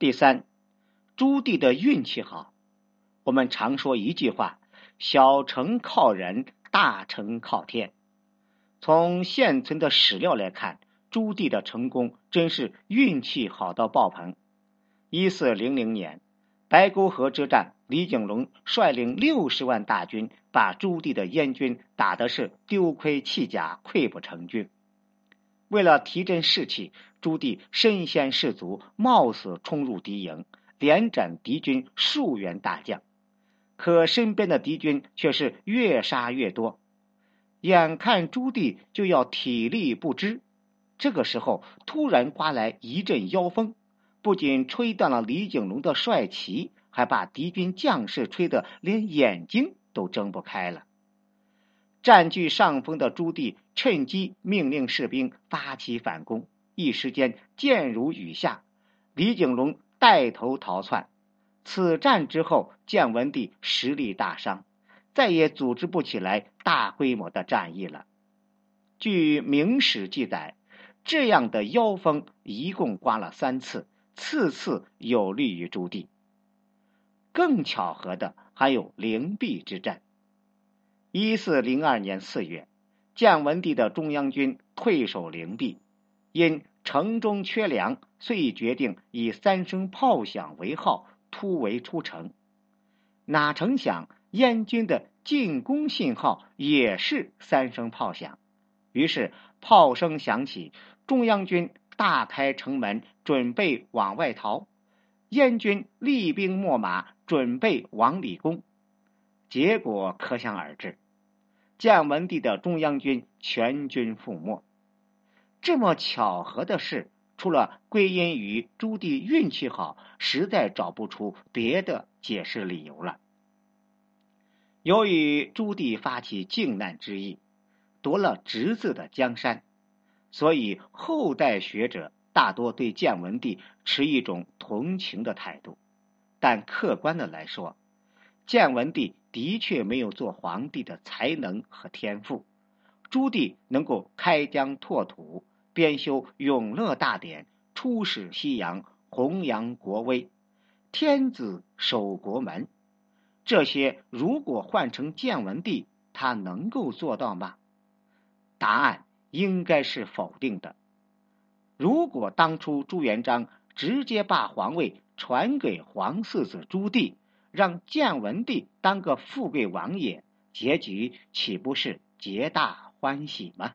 第三，朱棣的运气好。我们常说一句话：“小成靠人，大成靠天。”从现存的史料来看，朱棣的成功真是运气好到爆棚。一四零零年，白沟河之战，李景隆率领六十万大军，把朱棣的燕军打的是丢盔弃甲、溃不成军。为了提振士气，朱棣身先士卒，冒死冲入敌营，连斩敌军数员大将。可身边的敌军却是越杀越多，眼看朱棣就要体力不支，这个时候突然刮来一阵妖风。不仅吹断了李景隆的帅旗，还把敌军将士吹得连眼睛都睁不开了。占据上风的朱棣趁机命令士兵发起反攻，一时间箭如雨下，李景隆带头逃窜。此战之后，建文帝实力大伤，再也组织不起来大规模的战役了。据《明史》记载，这样的妖风一共刮了三次。次次有利于朱棣。更巧合的还有灵璧之战。一四零二年四月，建文帝的中央军退守灵璧，因城中缺粮，遂决定以三声炮响为号突围出城。哪成想燕军的进攻信号也是三声炮响，于是炮声响起，中央军。大开城门，准备往外逃。燕军厉兵秣马，准备往里攻。结果可想而知，建文帝的中央军全军覆没。这么巧合的事，除了归因于朱棣运气好，实在找不出别的解释理由了。由于朱棣发起靖难之役，夺了侄子的江山。所以，后代学者大多对建文帝持一种同情的态度，但客观的来说，建文帝的确没有做皇帝的才能和天赋。朱棣能够开疆拓土、编修《永乐大典》、出使西洋、弘扬国威、天子守国门，这些如果换成建文帝，他能够做到吗？答案。应该是否定的。如果当初朱元璋直接把皇位传给皇四子朱棣，让建文帝当个富贵王爷，结局岂不是皆大欢喜吗？